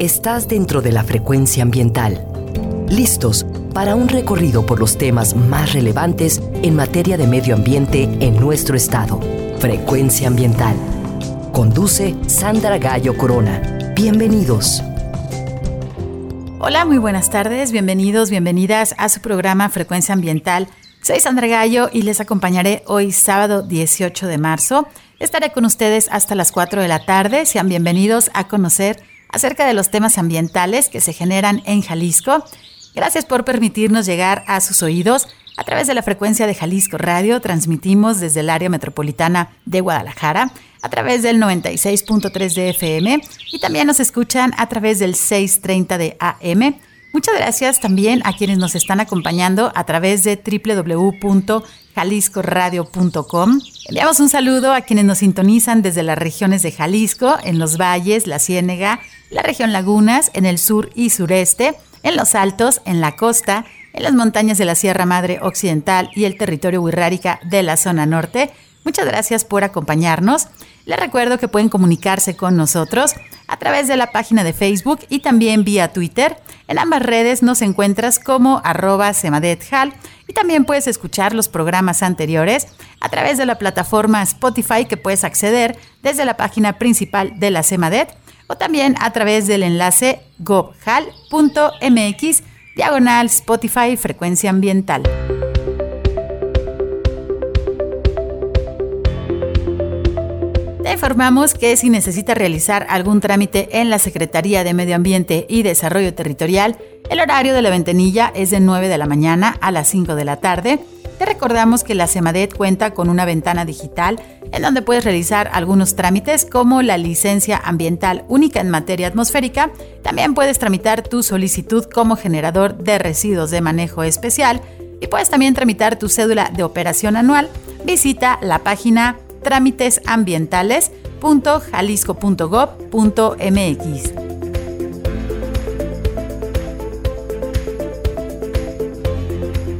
Estás dentro de la frecuencia ambiental. Listos para un recorrido por los temas más relevantes en materia de medio ambiente en nuestro estado. Frecuencia ambiental. Conduce Sandra Gallo Corona. Bienvenidos. Hola, muy buenas tardes. Bienvenidos, bienvenidas a su programa Frecuencia Ambiental. Soy Sandra Gallo y les acompañaré hoy sábado 18 de marzo. Estaré con ustedes hasta las 4 de la tarde. Sean bienvenidos a conocer acerca de los temas ambientales que se generan en Jalisco. Gracias por permitirnos llegar a sus oídos. A través de la frecuencia de Jalisco Radio transmitimos desde el área metropolitana de Guadalajara, a través del 96.3 de FM y también nos escuchan a través del 630 de AM. Muchas gracias también a quienes nos están acompañando a través de www.jaliscoradio.com. Enviamos un saludo a quienes nos sintonizan desde las regiones de Jalisco, en los valles, la Ciénega, la región Lagunas, en el sur y sureste, en los altos, en la costa, en las montañas de la Sierra Madre Occidental y el territorio Huirrárica de la zona norte. Muchas gracias por acompañarnos. Les recuerdo que pueden comunicarse con nosotros a través de la página de Facebook y también vía Twitter. En ambas redes nos encuentras como arroba semadethal y también puedes escuchar los programas anteriores a través de la plataforma Spotify que puedes acceder desde la página principal de la Semadet o también a través del enlace gobhal.mx diagonal Spotify frecuencia ambiental. Te informamos que si necesita realizar algún trámite en la Secretaría de Medio Ambiente y Desarrollo Territorial, el horario de la ventanilla es de 9 de la mañana a las 5 de la tarde. Recordamos que la SEMADET cuenta con una ventana digital en donde puedes realizar algunos trámites como la licencia ambiental única en materia atmosférica. También puedes tramitar tu solicitud como generador de residuos de manejo especial y puedes también tramitar tu cédula de operación anual. Visita la página trámitesambientales.jalisco.gov.mx.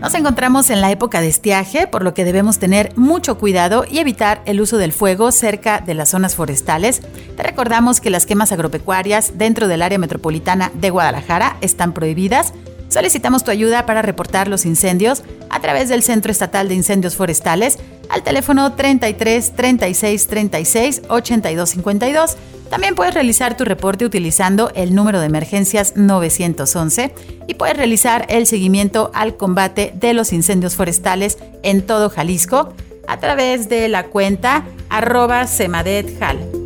Nos encontramos en la época de estiaje, por lo que debemos tener mucho cuidado y evitar el uso del fuego cerca de las zonas forestales. Te recordamos que las quemas agropecuarias dentro del área metropolitana de Guadalajara están prohibidas. Solicitamos tu ayuda para reportar los incendios a través del Centro Estatal de Incendios Forestales al teléfono 33 36 36 82 52 también puedes realizar tu reporte utilizando el número de emergencias 911 y puedes realizar el seguimiento al combate de los incendios forestales en todo Jalisco a través de la cuenta arroba semadethal.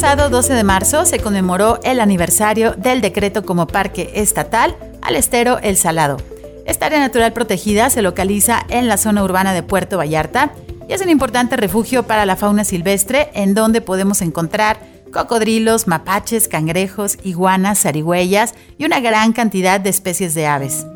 Pasado 12 de marzo se conmemoró el aniversario del decreto como parque estatal al estero El Salado esta área natural protegida se localiza en la zona urbana de Puerto Vallarta y es un importante refugio para la fauna silvestre en donde podemos encontrar cocodrilos, mapaches, cangrejos, iguanas, zarigüeyas y una gran cantidad de especies de aves.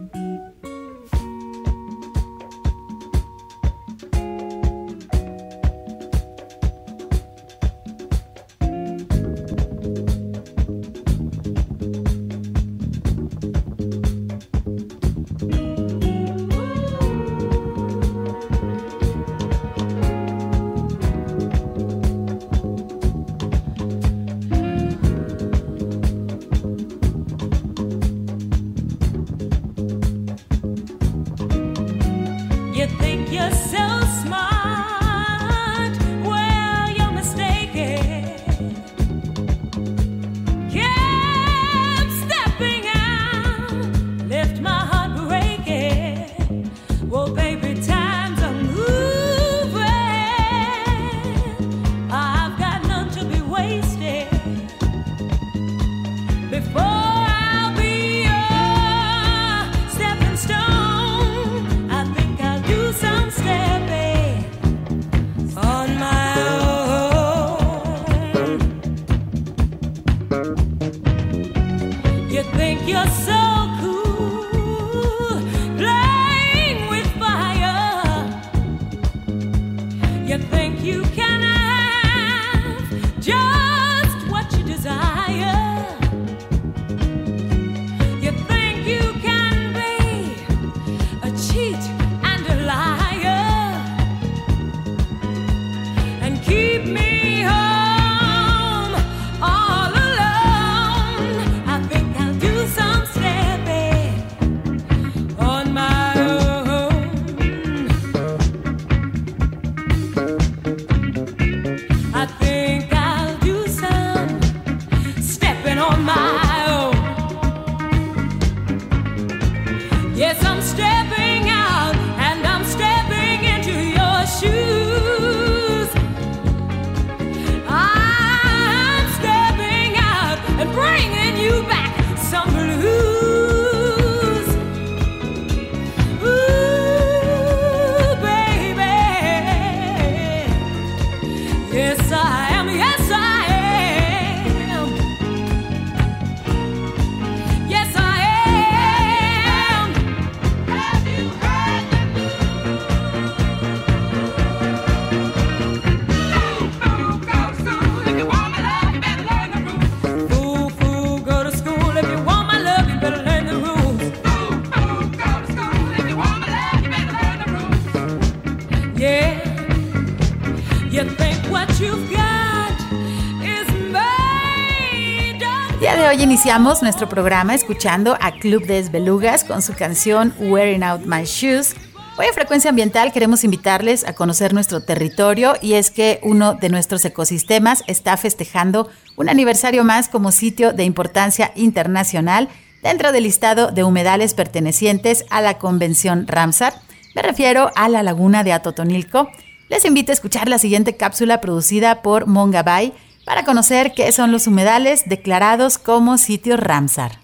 Iniciamos nuestro programa escuchando a Club de Esbelugas con su canción Wearing Out My Shoes. Hoy en Frecuencia Ambiental queremos invitarles a conocer nuestro territorio y es que uno de nuestros ecosistemas está festejando un aniversario más como sitio de importancia internacional dentro del listado de humedales pertenecientes a la Convención Ramsar. Me refiero a la laguna de Atotonilco. Les invito a escuchar la siguiente cápsula producida por Mongabay para conocer qué son los humedales declarados como sitio Ramsar.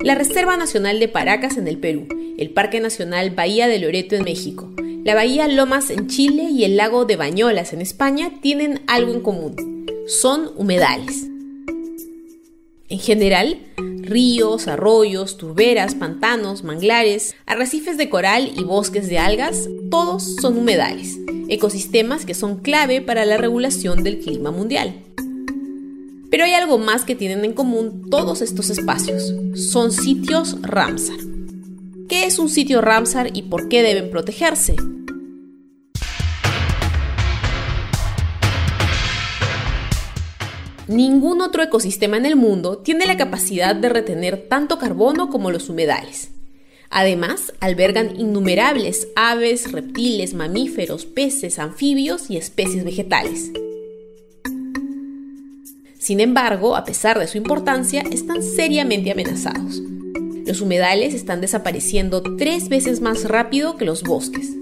La Reserva Nacional de Paracas en el Perú, el Parque Nacional Bahía de Loreto en México, la Bahía Lomas en Chile y el lago de Bañolas en España tienen algo en común. Son humedales. En general, ríos, arroyos, turberas, pantanos, manglares, arrecifes de coral y bosques de algas, todos son humedales, ecosistemas que son clave para la regulación del clima mundial. Pero hay algo más que tienen en común todos estos espacios. Son sitios Ramsar. ¿Qué es un sitio Ramsar y por qué deben protegerse? Ningún otro ecosistema en el mundo tiene la capacidad de retener tanto carbono como los humedales. Además, albergan innumerables aves, reptiles, mamíferos, peces, anfibios y especies vegetales. Sin embargo, a pesar de su importancia, están seriamente amenazados. Los humedales están desapareciendo tres veces más rápido que los bosques.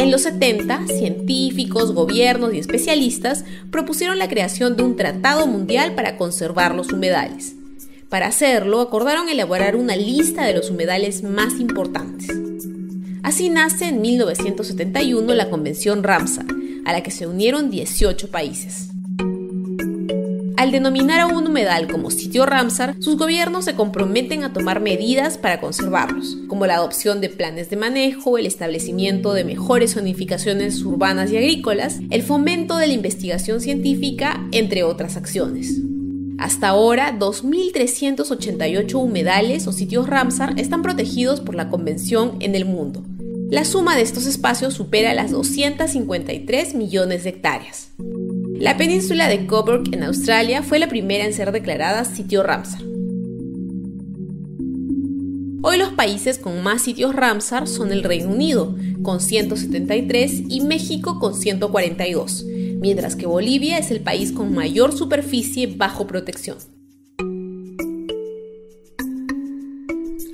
En los 70, científicos, gobiernos y especialistas propusieron la creación de un tratado mundial para conservar los humedales. Para hacerlo, acordaron elaborar una lista de los humedales más importantes. Así nace en 1971 la Convención Ramsar, a la que se unieron 18 países. Al denominar a un humedal como sitio Ramsar, sus gobiernos se comprometen a tomar medidas para conservarlos, como la adopción de planes de manejo, el establecimiento de mejores zonificaciones urbanas y agrícolas, el fomento de la investigación científica, entre otras acciones. Hasta ahora, 2.388 humedales o sitios Ramsar están protegidos por la Convención en el mundo. La suma de estos espacios supera las 253 millones de hectáreas. La península de Coburg en Australia fue la primera en ser declarada sitio Ramsar. Hoy los países con más sitios Ramsar son el Reino Unido, con 173, y México con 142, mientras que Bolivia es el país con mayor superficie bajo protección.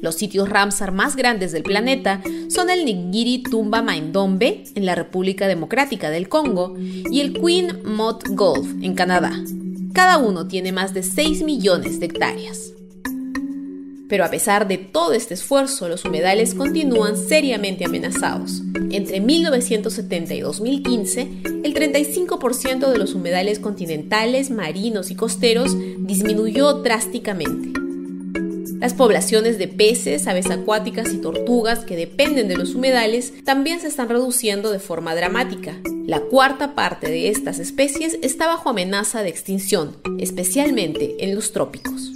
Los sitios Ramsar más grandes del planeta son el Ningiri Tumba Maindombe en la República Democrática del Congo y el Queen Mott Golf en Canadá. Cada uno tiene más de 6 millones de hectáreas. Pero a pesar de todo este esfuerzo, los humedales continúan seriamente amenazados. Entre 1970 y 2015, el 35% de los humedales continentales, marinos y costeros disminuyó drásticamente. Las poblaciones de peces, aves acuáticas y tortugas que dependen de los humedales también se están reduciendo de forma dramática. La cuarta parte de estas especies está bajo amenaza de extinción, especialmente en los trópicos.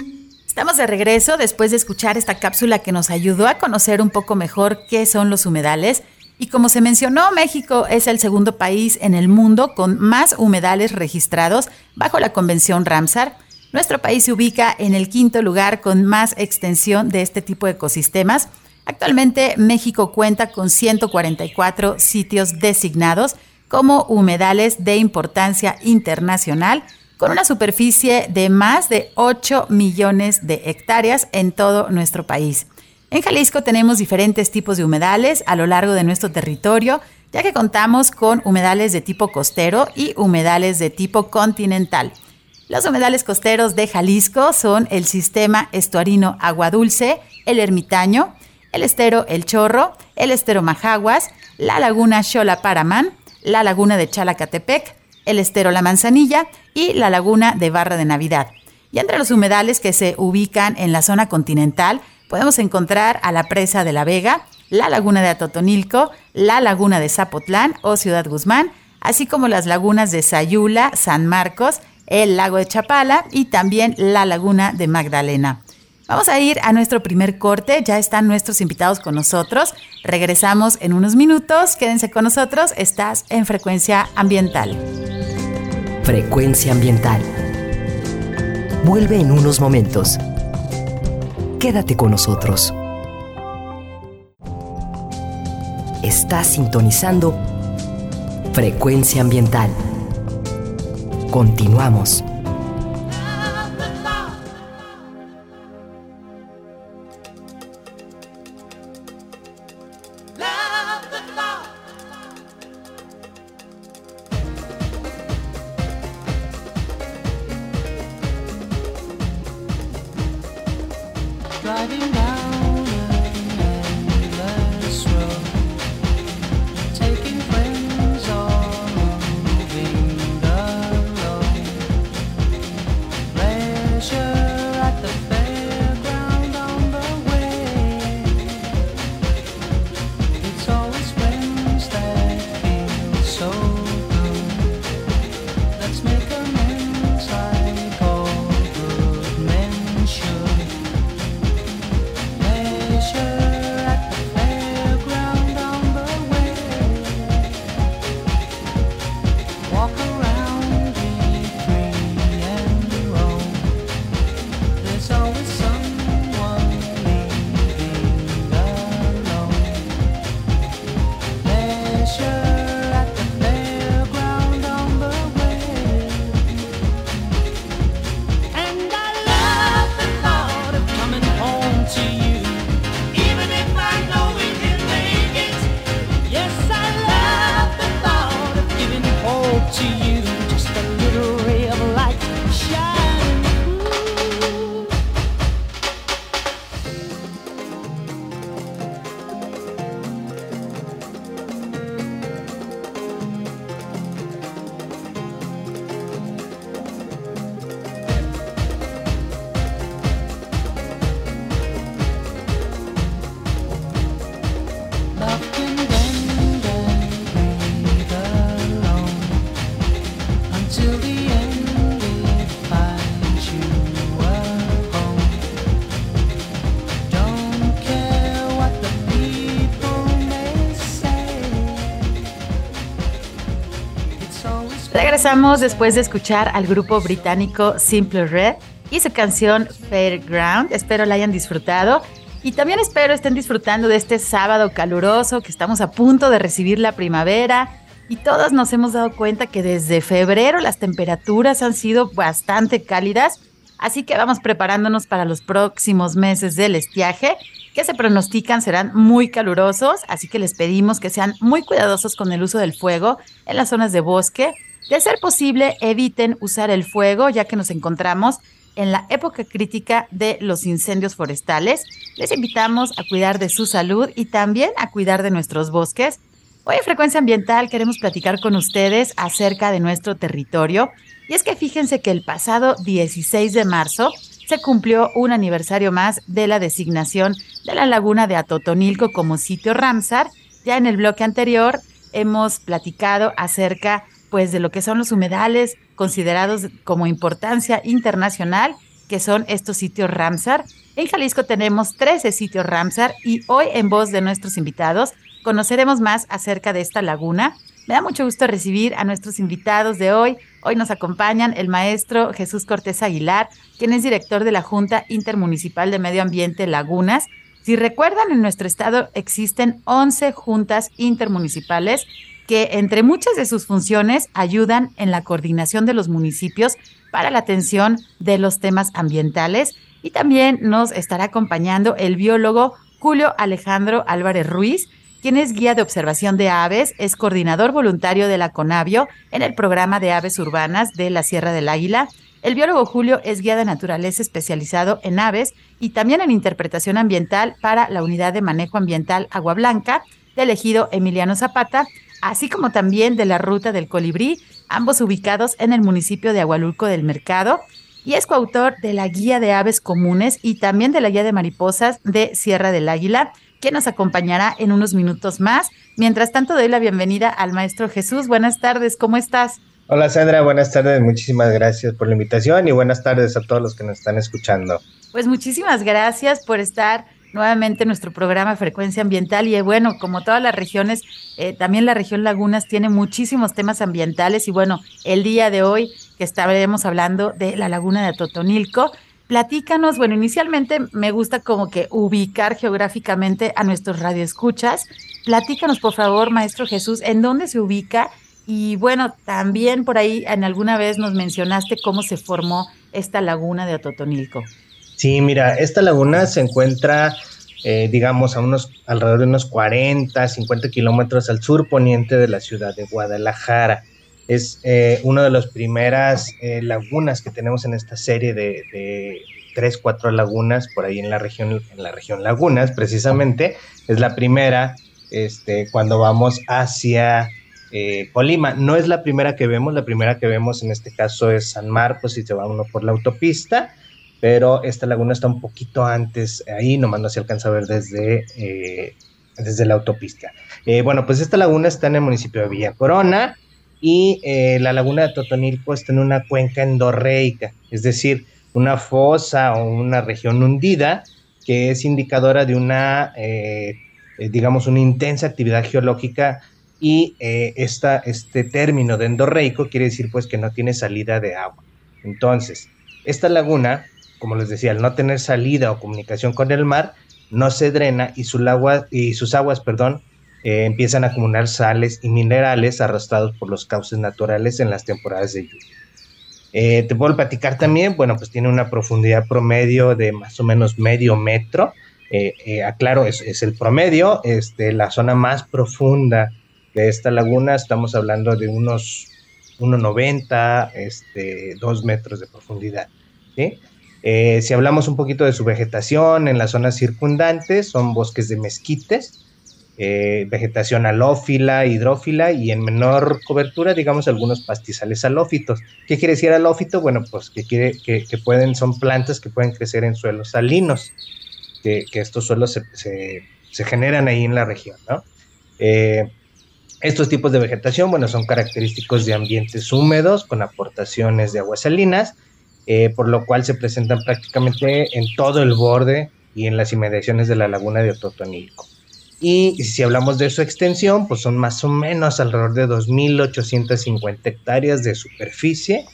Estamos de regreso después de escuchar esta cápsula que nos ayudó a conocer un poco mejor qué son los humedales. Y como se mencionó, México es el segundo país en el mundo con más humedales registrados bajo la Convención Ramsar. Nuestro país se ubica en el quinto lugar con más extensión de este tipo de ecosistemas. Actualmente México cuenta con 144 sitios designados como humedales de importancia internacional, con una superficie de más de 8 millones de hectáreas en todo nuestro país. En Jalisco tenemos diferentes tipos de humedales a lo largo de nuestro territorio, ya que contamos con humedales de tipo costero y humedales de tipo continental. Los humedales costeros de Jalisco son el sistema estuarino Agua Dulce, el Ermitaño, el estero El Chorro, el estero Majaguas, la laguna Xola Paramán, la laguna de Chalacatepec, el estero La Manzanilla y la laguna de Barra de Navidad. Y entre los humedales que se ubican en la zona continental podemos encontrar a la presa de La Vega, la laguna de Atotonilco, la laguna de Zapotlán o Ciudad Guzmán, así como las lagunas de Sayula, San Marcos, el lago de Chapala y también la laguna de Magdalena. Vamos a ir a nuestro primer corte, ya están nuestros invitados con nosotros. Regresamos en unos minutos, quédense con nosotros, estás en frecuencia ambiental. Frecuencia ambiental. Vuelve en unos momentos. Quédate con nosotros. Estás sintonizando Frecuencia ambiental. Continuamos. Regresamos después de escuchar al grupo británico Simple Red y su canción Fairground. Espero la hayan disfrutado. Y también espero estén disfrutando de este sábado caluroso que estamos a punto de recibir la primavera. Y todos nos hemos dado cuenta que desde febrero las temperaturas han sido bastante cálidas, así que vamos preparándonos para los próximos meses del estiaje que se pronostican serán muy calurosos, así que les pedimos que sean muy cuidadosos con el uso del fuego en las zonas de bosque de ser posible, eviten usar el fuego ya que nos encontramos en la época crítica de los incendios forestales. Les invitamos a cuidar de su salud y también a cuidar de nuestros bosques. Hoy en Frecuencia Ambiental queremos platicar con ustedes acerca de nuestro territorio. Y es que fíjense que el pasado 16 de marzo se cumplió un aniversario más de la designación de la laguna de Atotonilco como sitio Ramsar. Ya en el bloque anterior hemos platicado acerca pues de lo que son los humedales considerados como importancia internacional, que son estos sitios Ramsar. En Jalisco tenemos 13 sitios Ramsar y hoy en voz de nuestros invitados conoceremos más acerca de esta laguna. Me da mucho gusto recibir a nuestros invitados de hoy. Hoy nos acompañan el maestro Jesús Cortés Aguilar, quien es director de la Junta Intermunicipal de Medio Ambiente Lagunas. Si recuerdan, en nuestro estado existen 11 juntas intermunicipales que entre muchas de sus funciones ayudan en la coordinación de los municipios para la atención de los temas ambientales y también nos estará acompañando el biólogo Julio Alejandro Álvarez Ruiz, quien es guía de observación de aves, es coordinador voluntario de la CONAVIO en el programa de aves urbanas de la Sierra del Águila. El biólogo Julio es guía de naturaleza especializado en aves y también en interpretación ambiental para la Unidad de Manejo Ambiental Agua Blanca del ejido Emiliano Zapata, así como también de la Ruta del Colibrí, ambos ubicados en el municipio de Agualulco del Mercado y es coautor de la Guía de Aves Comunes y también de la Guía de Mariposas de Sierra del Águila que nos acompañará en unos minutos más. Mientras tanto, doy la bienvenida al maestro Jesús. Buenas tardes, ¿cómo estás? Hola Sandra, buenas tardes, muchísimas gracias por la invitación y buenas tardes a todos los que nos están escuchando. Pues muchísimas gracias por estar nuevamente en nuestro programa Frecuencia Ambiental y bueno, como todas las regiones, eh, también la región Lagunas tiene muchísimos temas ambientales y bueno, el día de hoy que estaremos hablando de la laguna de Atotonilco, Platícanos, bueno, inicialmente me gusta como que ubicar geográficamente a nuestros radioescuchas. Platícanos, por favor, maestro Jesús, en dónde se ubica y bueno, también por ahí en alguna vez nos mencionaste cómo se formó esta laguna de Ototonilco. Sí, mira, esta laguna se encuentra, eh, digamos, a unos alrededor de unos 40, 50 kilómetros al sur poniente de la ciudad de Guadalajara es eh, una de las primeras eh, lagunas que tenemos en esta serie de, tres, cuatro lagunas por ahí en la región, en la región Lagunas, precisamente. Es la primera este, cuando vamos hacia eh, Colima. No es la primera que vemos, la primera que vemos en este caso es San Marcos y se va uno por la autopista, pero esta laguna está un poquito antes ahí, nomás no se alcanza a ver desde, desde la autopista. bueno, pues esta laguna está en el municipio de Villa Corona y eh, la laguna de Totonilco está en una cuenca endorreica, es decir, una fosa o una región hundida que es indicadora de una, eh, eh, digamos, una intensa actividad geológica y este término de endorreico quiere decir pues que no tiene salida de agua. Entonces, esta laguna, como les decía, al no tener salida o comunicación con el mar, no se drena y, su agua, y sus aguas, perdón, eh, empiezan a acumular sales y minerales arrastrados por los cauces naturales en las temporadas de lluvia. Eh, te puedo platicar también, bueno, pues tiene una profundidad promedio de más o menos medio metro. Eh, aclaro, es, el promedio. Este, la zona más profunda de esta laguna, estamos hablando de unos 1,90, este, 2 metros de profundidad. Si hablamos un poquito de su vegetación en las zonas circundantes, son bosques de mezquites, eh, vegetación alófila, hidrófila y en menor cobertura, digamos, algunos pastizales alófitos. ¿Qué quiere decir alófito? Bueno, pues que, que, pueden, son plantas que pueden crecer en suelos salinos, que, estos suelos se, generan ahí en la región, ¿no? Eh, estos tipos de vegetación, bueno, son característicos de ambientes húmedos con aportaciones de aguas salinas, eh, por lo cual se presentan prácticamente en todo el borde y en las inmediaciones de la laguna de Ototonilco. Y si hablamos de su extensión, pues son más o menos alrededor de 2.850 hectáreas de superficie,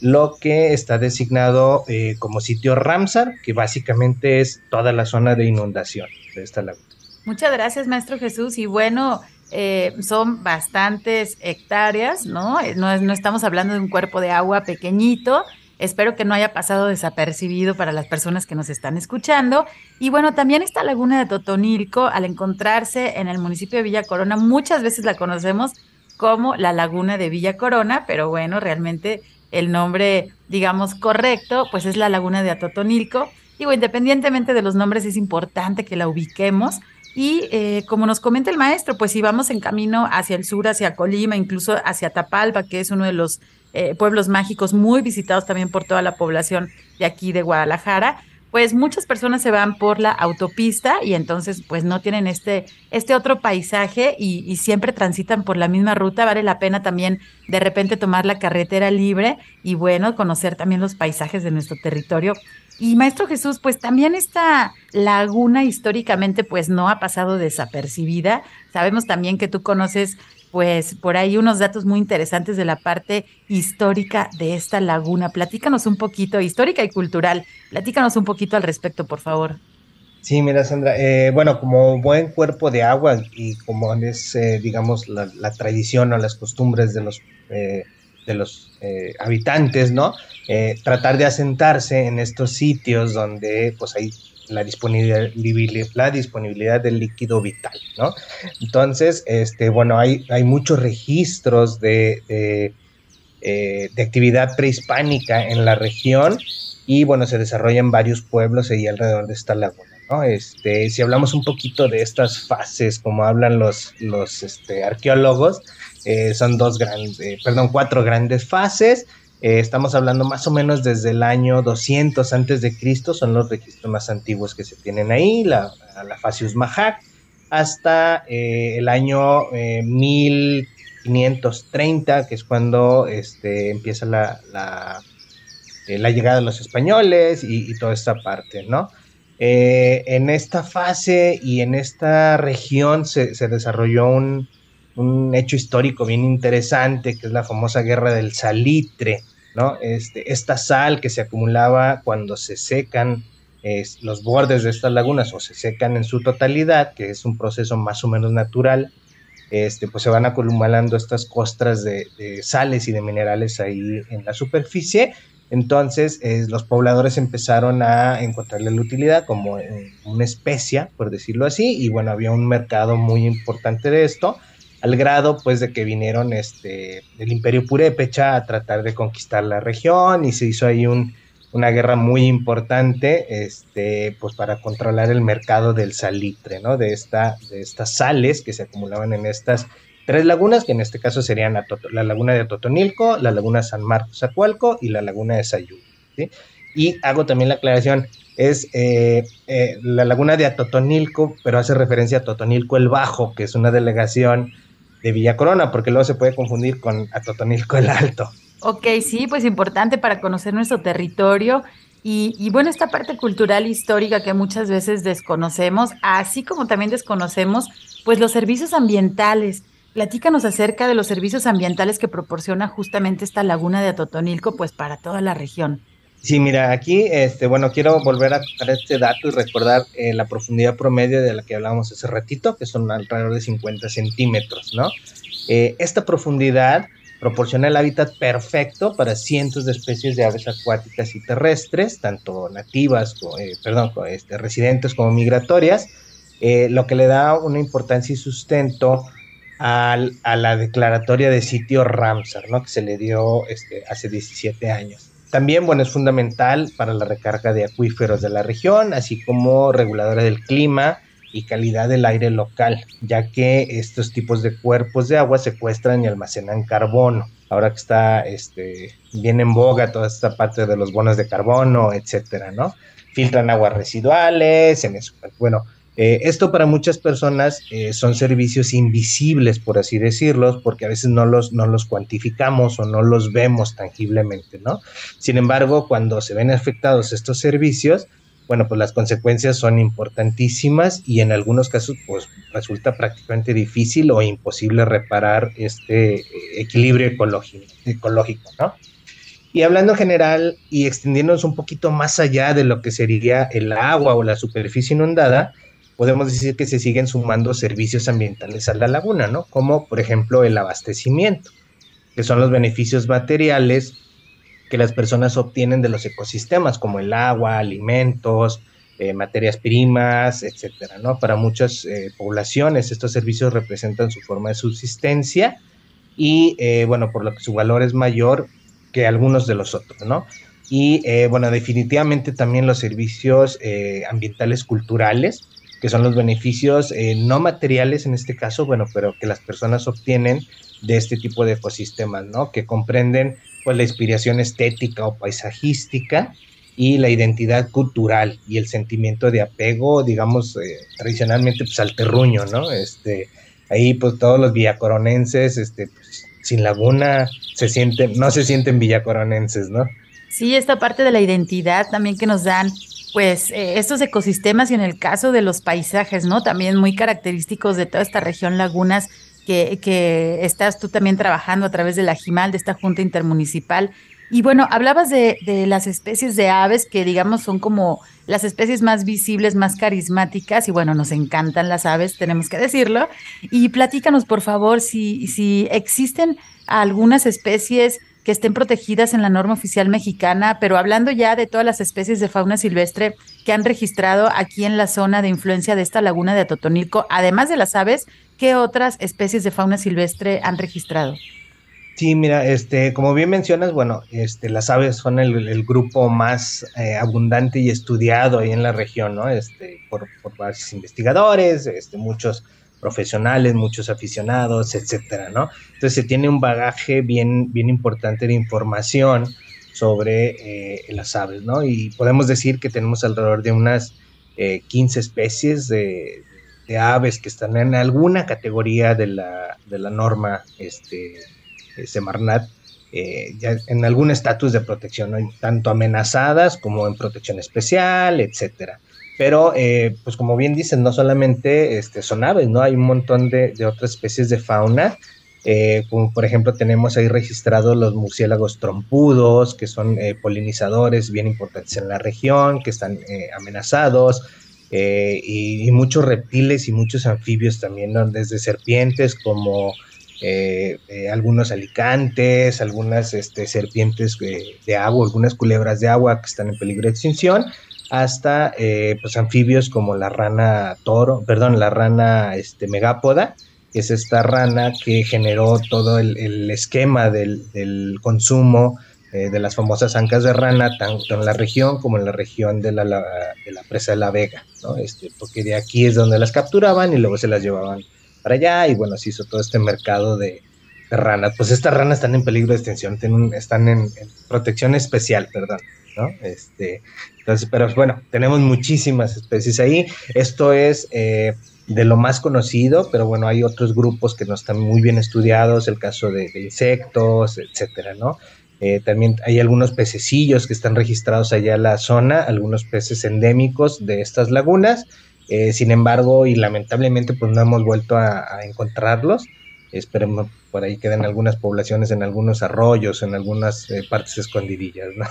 lo que está designado eh, como sitio Ramsar, que básicamente es toda la zona de inundación de esta laguna. Muchas gracias, maestro Jesús. Y bueno, eh, son bastantes hectáreas, ¿no? ¿no? No estamos hablando de un cuerpo de agua pequeñito, Espero que no haya pasado desapercibido para las personas que nos están escuchando. Y bueno, también esta laguna de Totonilco, al encontrarse en el municipio de Villa Corona, muchas veces la conocemos como la laguna de Villa Corona, pero bueno, realmente el nombre, digamos, correcto, pues es la laguna de Atotonilco. Digo, independientemente de los nombres, es importante que la ubiquemos. Y eh, como nos comenta el maestro, pues si vamos en camino hacia el sur, hacia Colima, incluso hacia Tapalpa, que es uno de los eh, pueblos mágicos muy visitados también por toda la población de aquí de Guadalajara pues muchas personas se van por la autopista y entonces pues no tienen este, este otro paisaje y, y, siempre transitan por la misma ruta. Vale la pena también de repente tomar la carretera libre y bueno, conocer también los paisajes de nuestro territorio. Y Maestro Jesús, pues también esta laguna históricamente pues no ha pasado desapercibida. Sabemos también que tú conoces pues por ahí unos datos muy interesantes de la parte histórica de esta laguna. Platícanos un poquito, histórica y cultural, platícanos un poquito al respecto, por favor. Sí, mira, Sandra, eh, bueno, como buen cuerpo de agua y como es, eh, digamos, la, tradición o las costumbres de los, eh, de los habitantes, ¿no? Tratar de asentarse en estos sitios donde, pues, hay la disponibilidad, la disponibilidad del líquido vital, ¿no? Entonces, este, bueno, hay, hay muchos registros de, de, eh, actividad prehispánica en la región y, bueno, se desarrollan varios pueblos ahí alrededor de esta laguna, ¿no? Este, si hablamos un poquito de estas fases, como hablan los, los este, arqueólogos, eh, son dos grandes, eh, perdón, cuatro grandes fases, eh, estamos hablando más o menos desde el año 200 antes de Cristo, son los registros más antiguos que se tienen ahí, la, la Facius hasta eh, el año 1530, eh, que es cuando este, empieza la, la, llegada de los españoles y, toda esta parte, ¿no? en esta fase y en esta región se desarrolló un, un hecho histórico bien interesante, que es la famosa guerra del salitre, ¿no? Este, esta sal que se acumulaba cuando se secan los bordes de estas lagunas o se secan en su totalidad, que es un proceso más o menos natural, este, pues se van acumulando estas costras de, sales y de minerales ahí en la superficie. Entonces los pobladores empezaron a encontrarle la utilidad como una especia, por decirlo así, y bueno, había un mercado muy importante de esto al grado pues de que vinieron este, del imperio purépecha a tratar de conquistar la región y se hizo ahí un, una guerra muy importante este, pues para controlar el mercado del salitre, ¿no? De, esta, de estas sales que se acumulaban en estas tres lagunas, que en este caso serían la, laguna de Totonilco, la laguna San Marcos Acualco y la laguna de Sayú. Y hago también la aclaración, es eh, eh, la laguna de Atotonilco, pero hace referencia a Totonilco el Bajo, que es una delegación de Villa Corona, porque luego se puede confundir con Atotonilco el Alto. Ok, sí, pues importante para conocer nuestro territorio y, y, bueno, esta parte cultural histórica que muchas veces desconocemos, así como también desconocemos, pues los servicios ambientales. Platícanos acerca de los servicios ambientales que proporciona justamente esta laguna de Atotonilco, pues para toda la región. Sí, mira, aquí, este, bueno, quiero volver a tocar este dato y recordar eh, la profundidad promedio de la que hablábamos hace ratito, que son alrededor de 50 centímetros, ¿no? Eh, esta profundidad proporciona el hábitat perfecto para cientos de especies de aves acuáticas y terrestres, tanto nativas, eh, perdón, este, residentes como migratorias, lo que le da una importancia y sustento al, a la declaratoria de sitio Ramsar, ¿no? Que se le dio este, hace 17 años. También, bueno, es fundamental para la recarga de acuíferos de la región, así como reguladora del clima y calidad del aire local, ya que estos tipos de cuerpos de agua secuestran y almacenan carbono. Ahora que está este, bien en boga toda esta parte de los bonos de carbono, etcétera, ¿no? Filtran aguas residuales. Bueno, eh, esto para muchas personas eh, son servicios invisibles, por así decirlos, porque a veces no los, no los cuantificamos o no los vemos tangiblemente, ¿no? Sin embargo, cuando se ven afectados estos servicios, bueno, pues las consecuencias son importantísimas y en algunos casos, pues resulta prácticamente difícil o imposible reparar este eh, equilibrio ecológico, ¿no? Y hablando en general y extendiéndonos un poquito más allá de lo que sería el agua o la superficie inundada, podemos decir que se siguen sumando servicios ambientales a la laguna, ¿no? Como por ejemplo el abastecimiento, que son los beneficios materiales que las personas obtienen de los ecosistemas, como el agua, alimentos, eh, materias primas, etcétera, ¿no? Para muchas eh, poblaciones estos servicios representan su forma de subsistencia y, eh, bueno, por lo que su valor es mayor que algunos de los otros, ¿no? Y, bueno, definitivamente también los servicios ambientales culturales, que son los beneficios eh, no materiales en este caso, bueno, pero que las personas obtienen de este tipo de ecosistemas, ¿no? Que comprenden pues la inspiración estética o paisajística y la identidad cultural y el sentimiento de apego, digamos, eh, tradicionalmente pues al terruño, ¿no? Este, ahí pues todos los villacoronenses, este, pues, sin laguna se sienten, no se sienten villacoronenses, ¿no? Sí, esta parte de la identidad también que nos dan, pues, eh, estos ecosistemas y en el caso de los paisajes, ¿no? También muy característicos de toda esta región lagunas que, que estás tú también trabajando a través de la JIMAL, de esta Junta Intermunicipal. Y bueno, hablabas de, de, las especies de aves que digamos son como las especies más visibles, más carismáticas y bueno, nos encantan las aves, tenemos que decirlo. Y platícanos por favor si, si existen algunas especies que estén protegidas en la norma oficial mexicana, pero hablando ya de todas las especies de fauna silvestre que han registrado aquí en la zona de influencia de esta laguna de Atotonilco, además de las aves, ¿qué otras especies de fauna silvestre han registrado? Sí, mira, este, como bien mencionas, bueno, este, las aves son el, grupo más eh, abundante y estudiado ahí en la región, ¿no? Este, por, por varios investigadores, este, muchos profesionales, muchos aficionados, etcétera, ¿no? Entonces se tiene un bagaje bien, bien importante de información sobre eh, las aves, ¿no? Y podemos decir que tenemos alrededor de unas 15 eh, especies de, aves que están en alguna categoría de la, de la norma, este, Semarnat, eh, en algún estatus de protección, tanto amenazadas como en protección especial, etcétera. Pero, eh, pues como bien dicen, no solamente este, son aves, ¿no? Hay un montón de, otras especies de fauna, eh, por ejemplo tenemos ahí registrados los murciélagos trompudos, que son polinizadores bien importantes en la región, que están amenazados, y, muchos reptiles y muchos anfibios también, desde serpientes como eh, eh, algunos alicantes, algunas este, serpientes de, agua, algunas culebras de agua que están en peligro de extinción, hasta eh, pues anfibios como la rana toro, perdón, la rana este, megápoda, que es esta rana que generó todo el, esquema del, consumo de las famosas ancas de rana, tanto en la región como en la región de la, de la presa de la Vega, ¿no? este, porque de aquí es donde las capturaban y luego se las llevaban para allá y bueno, se hizo todo este mercado de, ranas. Pues estas ranas están en peligro de extinción, están en, protección especial, perdón, ¿no? Este, entonces, pero bueno, tenemos muchísimas especies ahí. Esto es eh, de lo más conocido, pero bueno, hay otros grupos que no están muy bien estudiados, el caso de, insectos, etcétera, ¿no? Eh, también hay algunos pececillos que están registrados allá en la zona, algunos peces endémicos de estas lagunas, eh, sin embargo, y lamentablemente, pues no hemos vuelto a, encontrarlos. Esperemos por ahí queden algunas poblaciones en algunos arroyos, en algunas eh, partes escondidillas, ¿no?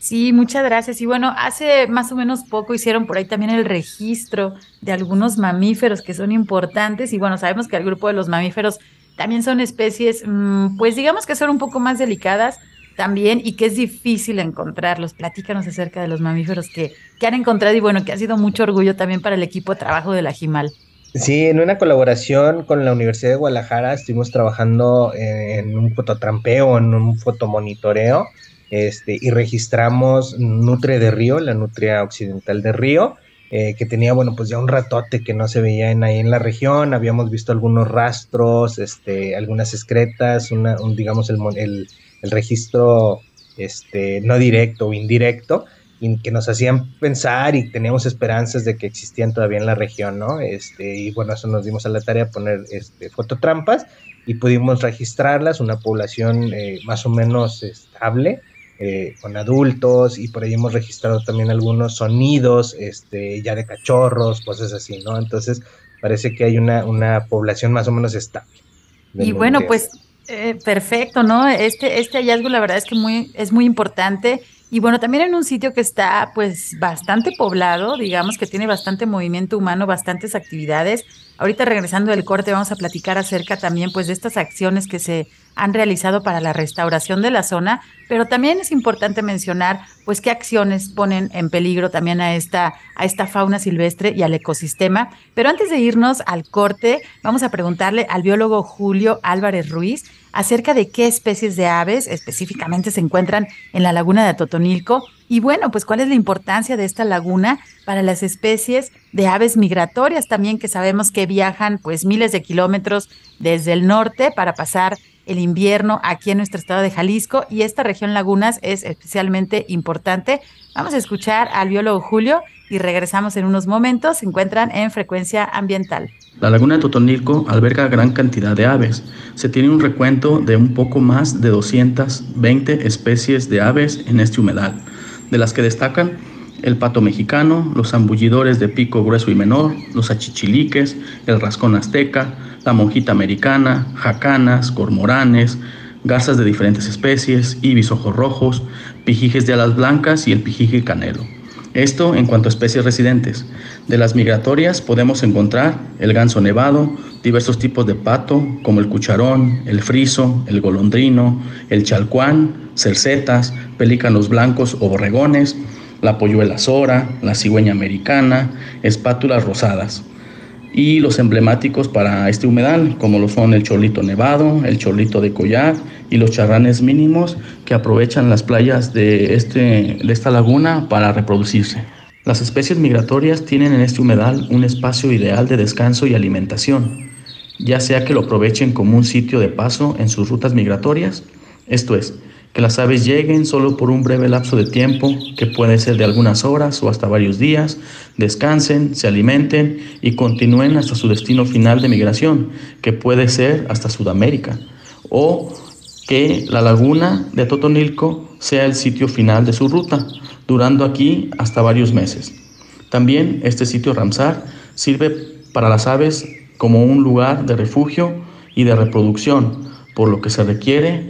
Sí, muchas gracias. Y bueno, hace más o menos poco hicieron por ahí también el registro de algunos mamíferos que son importantes. Y bueno, sabemos que el grupo de los mamíferos también son especies, mm, pues digamos que son un poco más delicadas, también y que es difícil encontrarlos. Platícanos acerca de los mamíferos que, que han encontrado y bueno, que ha sido mucho orgullo también para el equipo de trabajo de la JIMAL. Sí, en una colaboración con la Universidad de Guadalajara estuvimos trabajando en un fototrampeo, en un fotomonitoreo, este, y registramos nutria de río, la nutria occidental de río, eh, que tenía, bueno, pues ya un ratote que no se veía en, ahí en la región, habíamos visto algunos rastros, este, algunas excretas, una, un, digamos, el, el, el registro este, no directo o indirecto, y que nos hacían pensar y teníamos esperanzas de que existían todavía en la región, ¿no? Este, y bueno, eso nos dimos a la tarea de poner este, fototrampas y pudimos registrarlas, una población eh, más o menos estable, eh, con adultos, y por ahí hemos registrado también algunos sonidos este, ya de cachorros, cosas así, ¿no? Entonces parece que hay una, una población más o menos estable. Y bueno, pues eh, perfecto, ¿no? Este, este hallazgo la verdad es que muy, es muy importante. Y bueno, también en un sitio que está pues bastante poblado, digamos que tiene bastante movimiento humano, bastantes actividades. Ahorita regresando del corte vamos a platicar acerca también pues de estas acciones que se han realizado para la restauración de la zona, pero también es importante mencionar pues qué acciones ponen en peligro también a esta a esta fauna silvestre y al ecosistema. Pero antes de irnos al corte, vamos a preguntarle al biólogo Julio Álvarez Ruiz acerca de qué especies de aves específicamente se encuentran en la laguna de Totonilco y bueno, pues cuál es la importancia de esta laguna para las especies de aves migratorias también que sabemos que viajan pues miles de kilómetros desde el norte para pasar el invierno aquí en nuestro estado de Jalisco y esta región Lagunas es especialmente importante. Vamos a escuchar al biólogo Julio y regresamos en unos momentos. Se encuentran en frecuencia ambiental. La laguna de Totonilco alberga gran cantidad de aves. Se tiene un recuento de un poco más de 220 especies de aves en este humedal, de las que destacan el pato mexicano, los zambullidores de pico grueso y menor, los achichiliques, el rascón azteca, la monjita americana, jacanas, cormoranes, garzas de diferentes especies, ibis ojos rojos, pijijes de alas blancas y el pijije canelo. Esto en cuanto a especies residentes. De las migratorias podemos encontrar el ganso nevado, diversos tipos de pato como el cucharón, el friso, el golondrino, el chalcuán, cercetas, pelícanos blancos o borregones, la polluela sora, la cigüeña americana, espátulas rosadas y los emblemáticos para este humedal, como lo son el chorlito nevado, el chorlito de collar y los charranes mínimos que aprovechan las playas de, este, de esta laguna para reproducirse. Las especies migratorias tienen en este humedal un espacio ideal de descanso y alimentación, ya sea que lo aprovechen como un sitio de paso en sus rutas migratorias, esto es, que las aves lleguen solo por un breve lapso de tiempo, que puede ser de algunas horas o hasta varios días, descansen, se alimenten y continúen hasta su destino final de migración, que puede ser hasta Sudamérica, o que la laguna de Totonilco sea el sitio final de su ruta, durando aquí hasta varios meses. También este sitio Ramsar sirve para las aves como un lugar de refugio y de reproducción, por lo que se requiere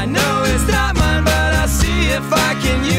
I know it's not mine, but I'll see if I can use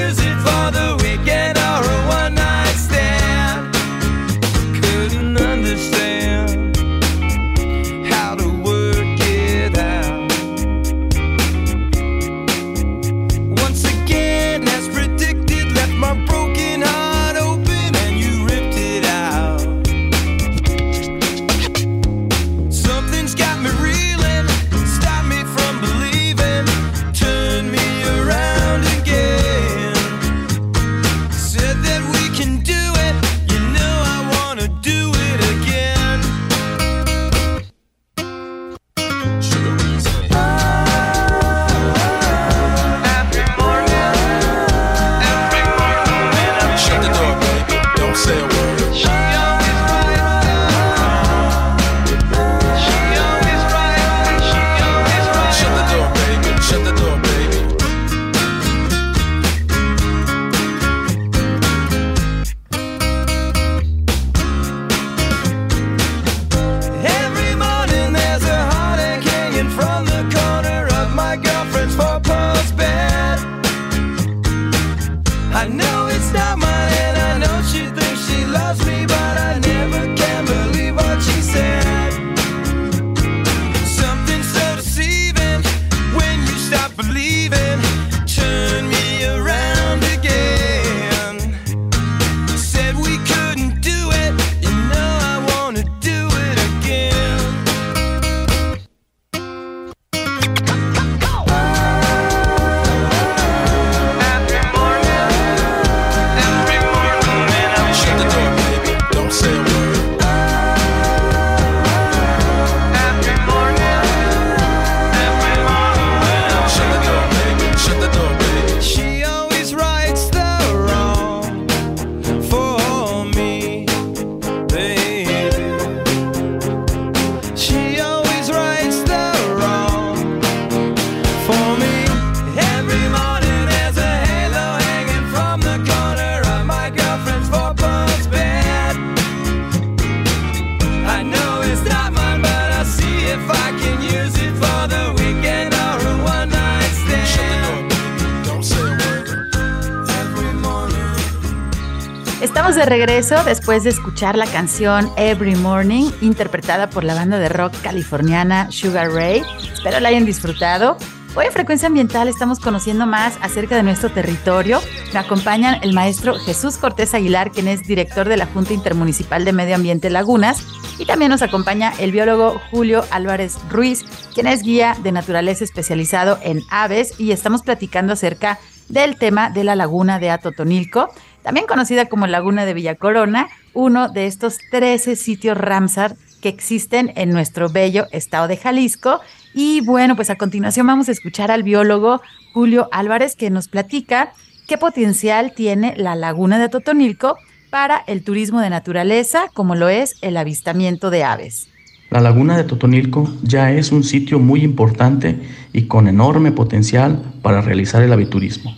después de escuchar la canción Every Morning, interpretada por la banda de rock californiana Sugar Ray. Espero la hayan disfrutado. Hoy en Frecuencia Ambiental estamos conociendo más acerca de nuestro territorio. Me acompañan el maestro Jesús Cortés Aguilar, quien es director de la Junta Intermunicipal de Medio Ambiente Lagunas, y también nos acompaña el biólogo Julio Álvarez Ruiz, quien es guía de naturaleza especializado en aves, y estamos platicando acerca del tema de la laguna de Atotonilco también conocida como Laguna de Villa Corona, uno de estos 13 sitios Ramsar que existen en nuestro bello estado de Jalisco. Y bueno, pues a continuación vamos a escuchar al biólogo Julio Álvarez que nos platica qué potencial tiene la laguna de Totonilco para el turismo de naturaleza, como lo es el avistamiento de aves. La laguna de Totonilco ya es un sitio muy importante y con enorme potencial para realizar el aviturismo,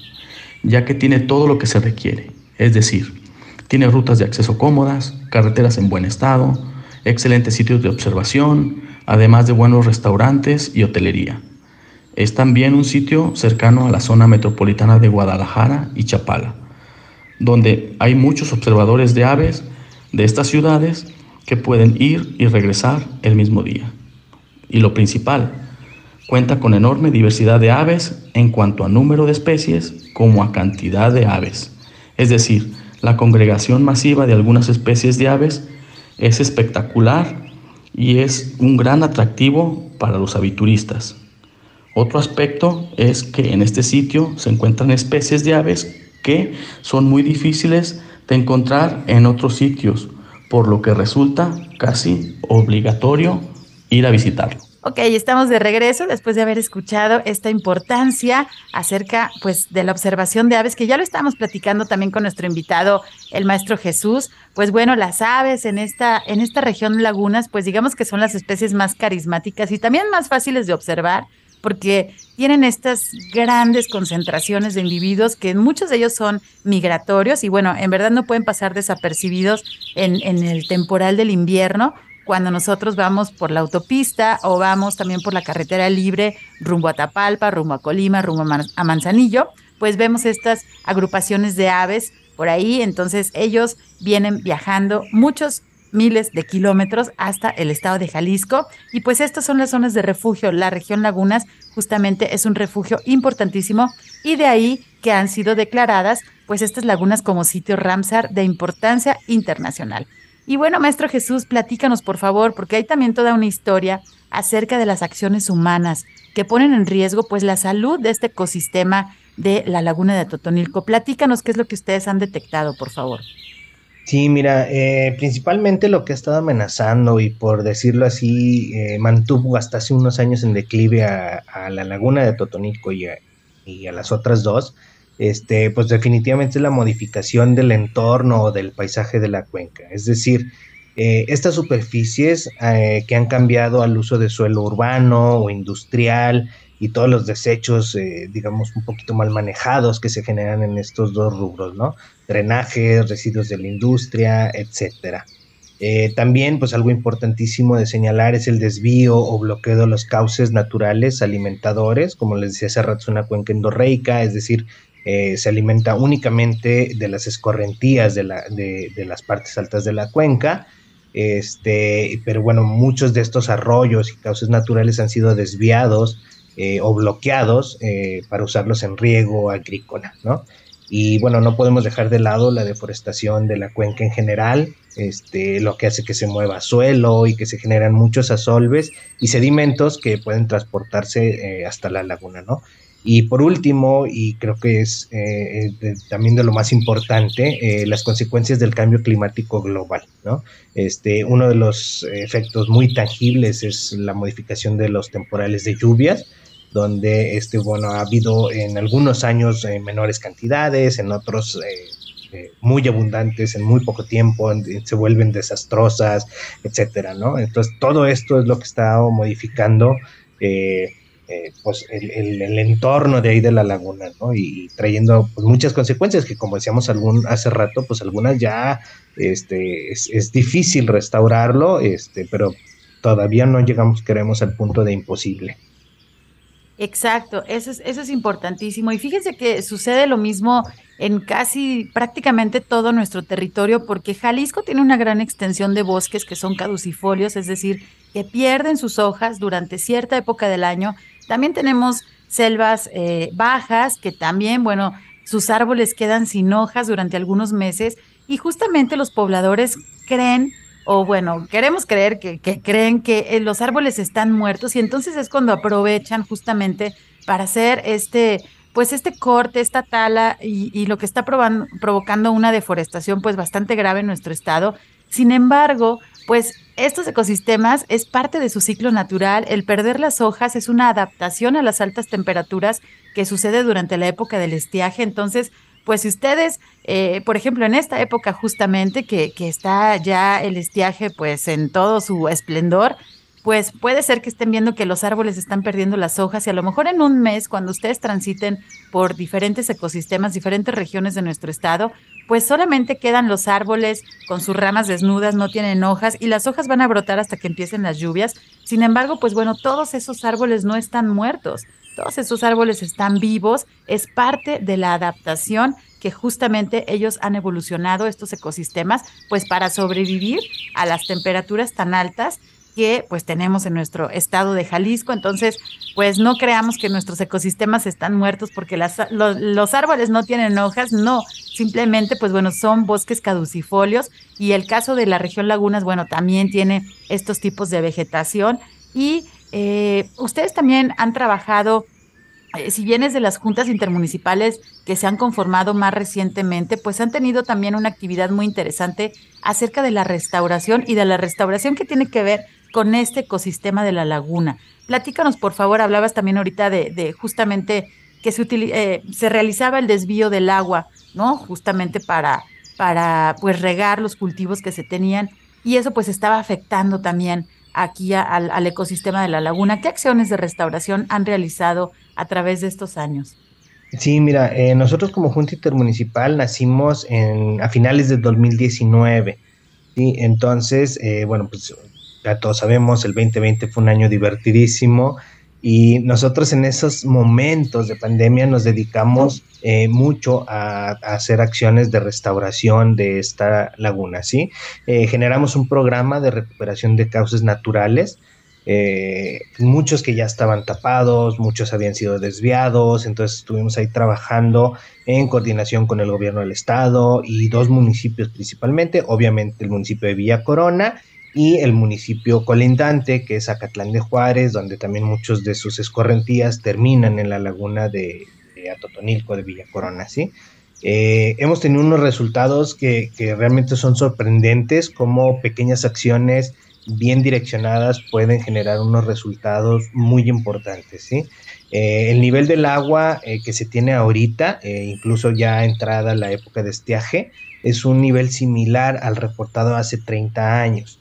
ya que tiene todo lo que se requiere es decir, tiene rutas de acceso cómodas, carreteras en buen estado, excelentes sitios de observación, además de buenos restaurantes y hotelería. Es también un sitio cercano a la zona metropolitana de Guadalajara y Chapala, donde hay muchos observadores de aves de estas ciudades que pueden ir y regresar el mismo día. Y lo principal, cuenta con enorme diversidad de aves en cuanto a número de especies como a cantidad de aves es decir, la congregación masiva de algunas especies de aves es espectacular y es un gran atractivo para los avituristas. Otro aspecto es que en este sitio se encuentran especies de aves que son muy difíciles de encontrar en otros sitios, por lo que resulta casi obligatorio ir a visitarlo. Ok, estamos de regreso después de haber escuchado esta importancia acerca pues de la observación de aves, que ya lo estamos platicando también con nuestro invitado, el maestro Jesús. Pues bueno, las aves en esta, en esta región lagunas, pues digamos que son las especies más carismáticas y también más fáciles de observar, porque tienen estas grandes concentraciones de individuos que muchos de ellos son migratorios y bueno, en verdad no pueden pasar desapercibidos en, en el temporal del invierno cuando nosotros vamos por la autopista o vamos también por la carretera libre rumbo a Tapalpa, rumbo a Colima, rumbo a Manzanillo, pues vemos estas agrupaciones de aves por ahí, entonces ellos vienen viajando muchos miles de kilómetros hasta el estado de Jalisco y pues estas son las zonas de refugio. La región Lagunas justamente es un refugio importantísimo y de ahí que han sido declaradas pues estas lagunas como sitio Ramsar de importancia internacional. Y bueno, Maestro Jesús, platícanos por favor, porque hay también toda una historia acerca de las acciones humanas que ponen en riesgo pues la salud de este ecosistema de la laguna de Totonilco. Platícanos qué es lo que ustedes han detectado, por favor. Sí, mira, eh, principalmente lo que ha estado amenazando y por decirlo así, eh, mantuvo hasta hace unos años en declive a, la laguna de Totonilco y y a las otras dos, este, pues definitivamente es la modificación del entorno o del paisaje de la cuenca. Es decir, eh, estas superficies eh, que han cambiado al uso de suelo urbano o industrial y todos los desechos, eh, digamos, un poquito mal manejados que se generan en estos dos rubros, ¿no? Drenaje, residuos de la industria, etcétera. también, pues algo importantísimo de señalar es el desvío o bloqueo de los cauces naturales alimentadores, como les decía hace rato, es una cuenca endorreica, es decir, eh, se alimenta únicamente de las escorrentías de, las partes altas de la cuenca. Este, pero bueno, muchos de estos arroyos y cauces naturales han sido desviados eh, o bloqueados eh, para usarlos en riego agrícola, ¿no? Y bueno, no podemos dejar de lado la deforestación de la cuenca en general, este, lo que hace que se mueva suelo y que se generan muchos asolves y sedimentos que pueden transportarse hasta la laguna, ¿no? Y por último, y creo que es eh, también de lo más importante, eh, las consecuencias del cambio climático global. ¿no? Este, uno de los efectos muy tangibles es la modificación de los temporales de lluvias, donde este, bueno, ha habido en algunos años eh, menores cantidades, en otros muy abundantes en muy poco tiempo, se vuelven desastrosas, etcétera, ¿no? Entonces, todo esto es lo que está modificando eh, pues el, entorno de ahí de la laguna, ¿no? Y, trayendo pues, muchas consecuencias que como decíamos algún, hace rato, pues algunas ya este, es, difícil restaurarlo, este, pero todavía no llegamos, queremos al punto de imposible. Exacto, eso es, eso es importantísimo. Y fíjense que sucede lo mismo en casi prácticamente todo nuestro territorio porque Jalisco tiene una gran extensión de bosques que son caducifolios, es decir, que pierden sus hojas durante cierta época del año. También tenemos selvas eh, bajas que también, bueno, sus árboles quedan sin hojas durante algunos meses y justamente los pobladores creen o bueno, queremos creer que, creen que eh, los árboles están muertos y entonces es cuando aprovechan justamente para hacer este, pues este corte, esta tala y, lo que está provocando una deforestación pues bastante grave en nuestro estado. Sin embargo, pues estos ecosistemas es parte de su ciclo natural. El perder las hojas es una adaptación a las altas temperaturas que sucede durante la época del estiaje. Entonces, pues si ustedes, eh, por ejemplo, en esta época justamente que, que está ya el estiaje pues en todo su esplendor, pues puede ser que estén viendo que los árboles están perdiendo las hojas y a lo mejor en un mes, cuando ustedes transiten por diferentes ecosistemas, diferentes regiones de nuestro estado, pues solamente quedan los árboles con sus ramas desnudas, no tienen hojas y las hojas van a brotar hasta que empiecen las lluvias. Sin embargo, pues bueno, todos esos árboles no están muertos, todos esos árboles están vivos, es parte de la adaptación que justamente ellos han evolucionado estos ecosistemas, pues para sobrevivir a las temperaturas tan altas que pues tenemos en nuestro estado de Jalisco. Entonces, pues no creamos que nuestros ecosistemas están muertos porque las, los, árboles no tienen hojas, no, simplemente pues bueno, son bosques caducifolios y el caso de la región Lagunas, bueno, también tiene estos tipos de vegetación y eh, ustedes también han trabajado eh, si bien es de las juntas intermunicipales que se han conformado más recientemente, pues han tenido también una actividad muy interesante acerca de la restauración y de la restauración que tiene que ver con este ecosistema de la laguna. Platícanos, por favor, hablabas también ahorita de, justamente que se, eh, se realizaba el desvío del agua, ¿no? Justamente para, para pues regar los cultivos que se tenían y eso pues estaba afectando también aquí al, ecosistema de la laguna. ¿Qué acciones de restauración han realizado a través de estos años? Sí, mira, eh, nosotros como Junta Intermunicipal nacimos en, a finales de 2019. ¿sí? Entonces, eh, bueno, pues ya todos sabemos, el 2020 fue un año divertidísimo y nosotros en esos momentos de pandemia nos dedicamos eh, mucho a, hacer acciones de restauración de esta laguna, ¿sí? Eh, generamos un programa de recuperación de cauces naturales, eh, muchos que ya estaban tapados, muchos habían sido desviados, entonces estuvimos ahí trabajando en coordinación con el gobierno del estado y dos municipios principalmente, obviamente el municipio de Villa Corona y el municipio colindante, que es Acatlán de Juárez, donde también muchos de sus escorrentías terminan en la laguna de, Atotonilco de Villa Corona, ¿sí? Eh, hemos tenido unos resultados que, realmente son sorprendentes, como pequeñas acciones bien direccionadas pueden generar unos resultados muy importantes, ¿sí? Eh, el nivel del agua eh, que se tiene ahorita, incluso ya entrada la época de estiaje, es un nivel similar al reportado hace 30 años.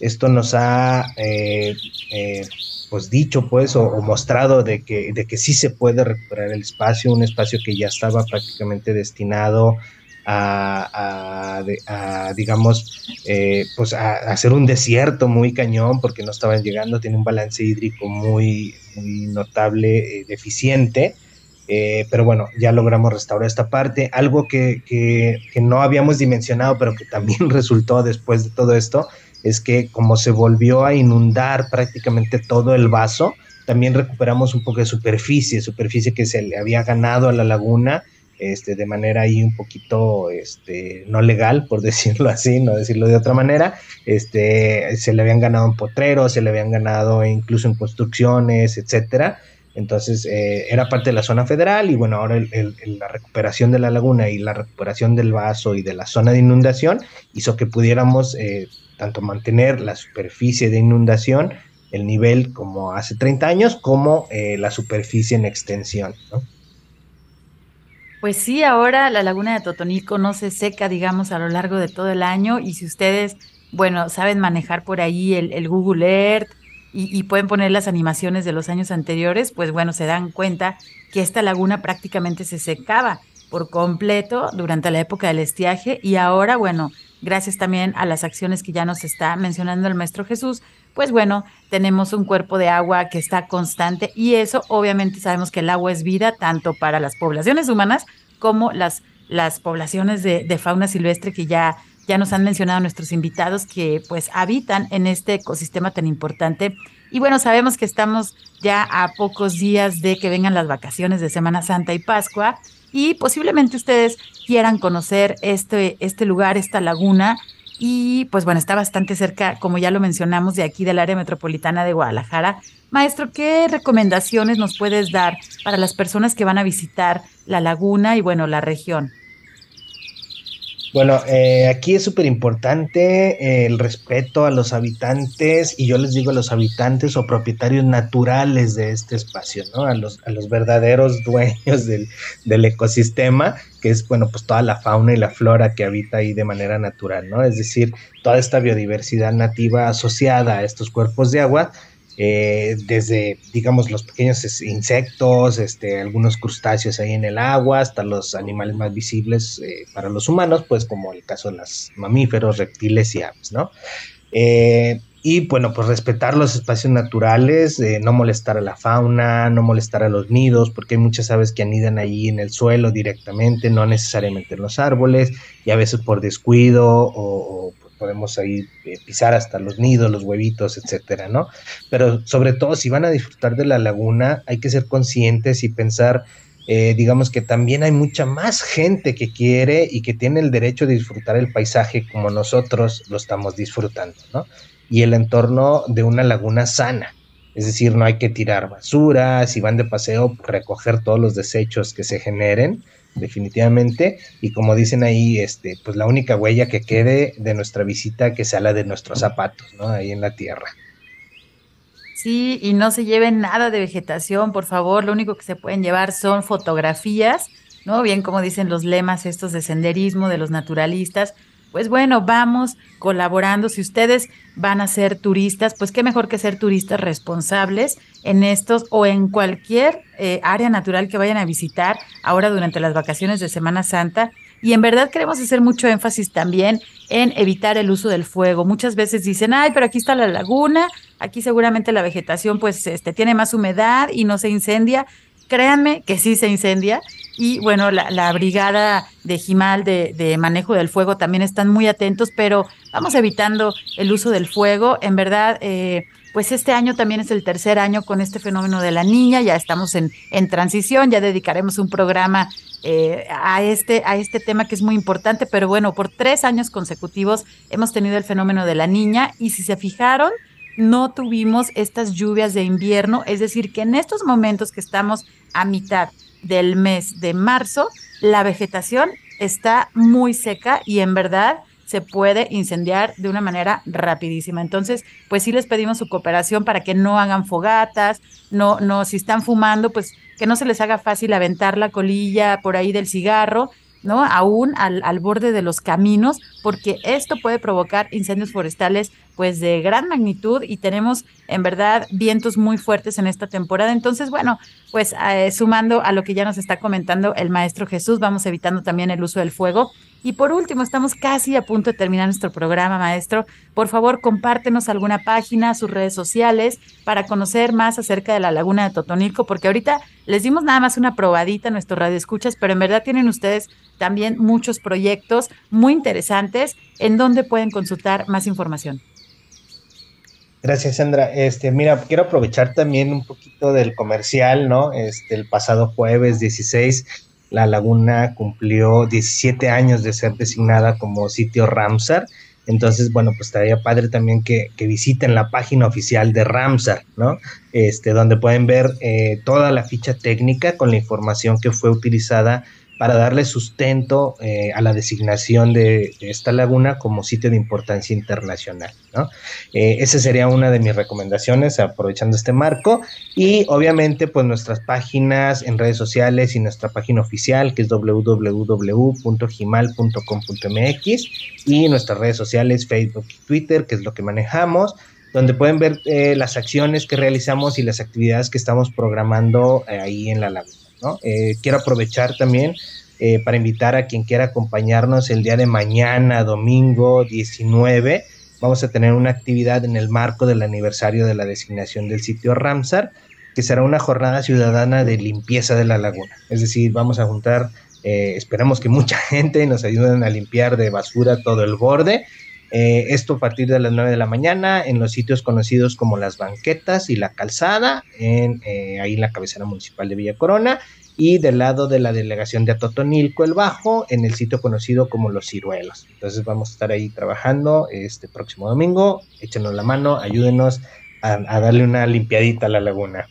Esto nos ha eh, eh, pues dicho pues o, mostrado de que, de que sí se puede recuperar el espacio, un espacio que ya estaba prácticamente destinado a, digamos, eh, pues a, hacer un desierto muy cañón porque no estaban llegando, tiene un balance hídrico muy, notable, deficiente. pero bueno, ya logramos restaurar esta parte. Algo que, que, no habíamos dimensionado, pero que también resultó después de todo esto, es que como se volvió a inundar prácticamente todo el vaso, también recuperamos un poco de superficie, superficie que se le había ganado a la laguna este, de manera ahí un poquito este, no legal, por decirlo así, no decirlo de otra manera. Este, se le habían ganado en potreros, se le habían ganado incluso en construcciones, etcétera. Entonces eh, era parte de la zona federal y bueno, ahora la recuperación de la laguna y la recuperación del vaso y de la zona de inundación hizo que pudiéramos eh, tanto mantener la superficie de inundación, el nivel como hace 30 años, como eh, la superficie en extensión. Pues sí, ahora la laguna de Totonico no se seca, digamos, a lo largo de todo el año y si ustedes, bueno, saben manejar por ahí el, Google Earth y, y, pueden poner las animaciones de los años anteriores, pues bueno, se dan cuenta que esta laguna prácticamente se secaba por completo durante la época del estiaje y ahora, bueno, gracias también a las acciones que ya nos está mencionando el Maestro Jesús, pues bueno, tenemos un cuerpo de agua que está constante y eso obviamente sabemos que el agua es vida tanto para las poblaciones humanas como las las poblaciones de, fauna silvestre que ya ya nos han mencionado nuestros invitados que pues habitan en este ecosistema tan importante. Y bueno, sabemos que estamos ya a pocos días de que vengan las vacaciones de Semana Santa y Pascua y posiblemente ustedes quieran conocer este, este lugar, esta laguna. Y pues bueno, está bastante cerca, como ya lo mencionamos, de aquí del área metropolitana de Guadalajara. Maestro, ¿qué recomendaciones nos puedes dar para las personas que van a visitar la laguna y bueno, la región? Bueno, eh, aquí es súper importante eh, el respeto a los habitantes, y yo les digo a los habitantes o propietarios naturales de este espacio, ¿no? A los, a los verdaderos dueños del, del, ecosistema, que es, bueno, pues toda la fauna y la flora que habita ahí de manera natural, ¿no? Es decir, toda esta biodiversidad nativa asociada a estos cuerpos de agua, eh, desde, digamos, los pequeños insectos, este, algunos crustáceos ahí en el agua, hasta los animales más visibles eh, para los humanos, pues como el caso de los mamíferos, reptiles y aves, ¿no? Eh, y bueno, pues respetar los espacios naturales, no molestar a la fauna, no molestar a los nidos, porque hay muchas aves que anidan ahí en el suelo directamente, no necesariamente en los árboles, y a veces por descuido o, o podemos ahí eh, pisar hasta los nidos, los huevitos, etcétera, ¿no? Pero sobre todo, si van a disfrutar de la laguna, hay que ser conscientes y pensar, eh, digamos que también hay mucha más gente que quiere y que tiene el derecho de disfrutar el paisaje como nosotros lo estamos disfrutando, ¿no? Y el entorno de una laguna sana. Es decir, no hay que tirar basura, si van de paseo, recoger todos los desechos que se generen, definitivamente. Y como dicen ahí, este, pues la única huella que quede de nuestra visita que sea la de nuestros zapatos, ¿no? Ahí en la tierra. Sí, y no se lleven nada de vegetación, por favor. Lo único que se pueden llevar son fotografías, ¿no? Bien como dicen los lemas estos de senderismo de los naturalistas, pues bueno, vamos colaborando. Si ustedes van a ser turistas, pues qué mejor que ser turistas responsables en estos o en cualquier eh, área natural que vayan a visitar ahora durante las vacaciones de Semana Santa. Y en verdad queremos hacer mucho énfasis también en evitar el uso del fuego. Muchas veces dicen, ay, pero aquí está la laguna, aquí seguramente la vegetación pues este, tiene más humedad y no se incendia. Créanme que sí se incendia y bueno, la, brigada de Jimal de, manejo del fuego también están muy atentos, pero vamos evitando el uso del fuego. En verdad, eh, pues este año también es el tercer año con este fenómeno de la niña, ya estamos en, transición, ya dedicaremos un programa eh, a, este, a este tema que es muy importante, pero bueno, por tres años consecutivos hemos tenido el fenómeno de la niña y si se fijaron, no tuvimos estas lluvias de invierno, es decir, que en estos momentos que estamos a mitad del mes de marzo, la vegetación está muy seca y en verdad se puede incendiar de una manera rapidísima. Entonces, pues sí les pedimos su cooperación para que no hagan fogatas, no, no, si están fumando, pues que no se les haga fácil aventar la colilla por ahí del cigarro, ¿no? Aún al, al borde de los caminos, porque esto puede provocar incendios forestales pues de gran magnitud y tenemos en verdad vientos muy fuertes en esta temporada. Entonces, bueno, pues eh, sumando a lo que ya nos está comentando el maestro Jesús, vamos evitando también el uso del fuego. Y por último, estamos casi a punto de terminar nuestro programa, maestro. Por favor, compártenos alguna página, sus redes sociales, para conocer más acerca de la laguna de Totonilco, porque ahorita les dimos nada más una probadita a nuestros radioescuchas, pero en verdad tienen ustedes también muchos proyectos muy interesantes en donde pueden consultar más información. Gracias, Sandra. Este, mira, quiero aprovechar también un poquito del comercial, ¿no? Este, el pasado jueves 16, la laguna cumplió 17 años de ser designada como sitio Ramsar. Entonces, bueno, pues estaría padre también que, visiten la página oficial de Ramsar, ¿no? Este, donde pueden ver eh, toda la ficha técnica con la información que fue utilizada para darle sustento eh, a la designación de, esta laguna como sitio de importancia internacional. ¿no? Eh, esa sería una de mis recomendaciones, aprovechando este marco. Y obviamente, pues nuestras páginas en redes sociales y nuestra página oficial, que es www.gimal.com.mx, y nuestras redes sociales, Facebook y Twitter, que es lo que manejamos donde pueden ver eh, las acciones que realizamos y las actividades que estamos programando ahí en la laguna. Eh, quiero aprovechar también eh, para invitar a quien quiera acompañarnos el día de mañana, domingo 19. Vamos a tener una actividad en el marco del aniversario de la designación del sitio Ramsar, que será una jornada ciudadana de limpieza de la laguna. Es decir, vamos a juntar Eh, esperamos que mucha gente nos ayuden a limpiar de basura todo el borde. Eh, esto a partir de las 9 de la mañana en los sitios conocidos como las banquetas y la calzada, en, eh, ahí en la cabecera municipal de Villa Corona, y del lado de la delegación de Atotonilco el Bajo, en el sitio conocido como Los Ciruelos. Entonces vamos a estar ahí trabajando este próximo domingo. Échenos la mano, ayúdenos a, a darle una limpiadita a la laguna.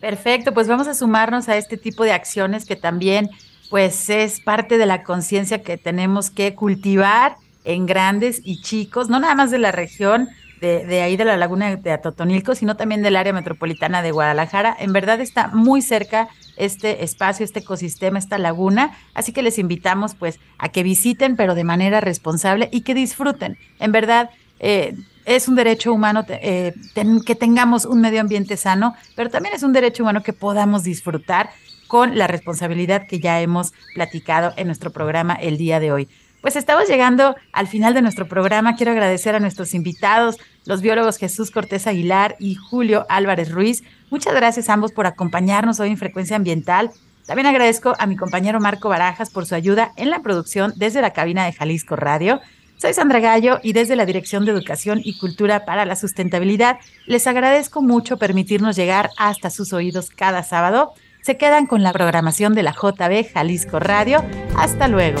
Perfecto, pues vamos a sumarnos a este tipo de acciones que también pues es parte de la conciencia que tenemos que cultivar en grandes y chicos, no nada más de la región de, ahí de la laguna de Atotonilco, sino también del área metropolitana de Guadalajara. En verdad está muy cerca este espacio, este ecosistema, esta laguna, así que les invitamos pues a que visiten, pero de manera responsable y que disfruten. En verdad, eh, es un derecho humano eh, que tengamos un medio ambiente sano, pero también es un derecho humano que podamos disfrutar con la responsabilidad que ya hemos platicado en nuestro programa el día de hoy. Pues estamos llegando al final de nuestro programa. Quiero agradecer a nuestros invitados, los biólogos Jesús Cortés Aguilar y Julio Álvarez Ruiz. Muchas gracias a ambos por acompañarnos hoy en Frecuencia Ambiental. También agradezco a mi compañero Marco Barajas por su ayuda en la producción desde la cabina de Jalisco Radio. Soy Sandra Gallo y desde la Dirección de Educación y Cultura para la Sustentabilidad les agradezco mucho permitirnos llegar hasta sus oídos cada sábado. Se quedan con la programación de la JB Jalisco Radio. Hasta luego.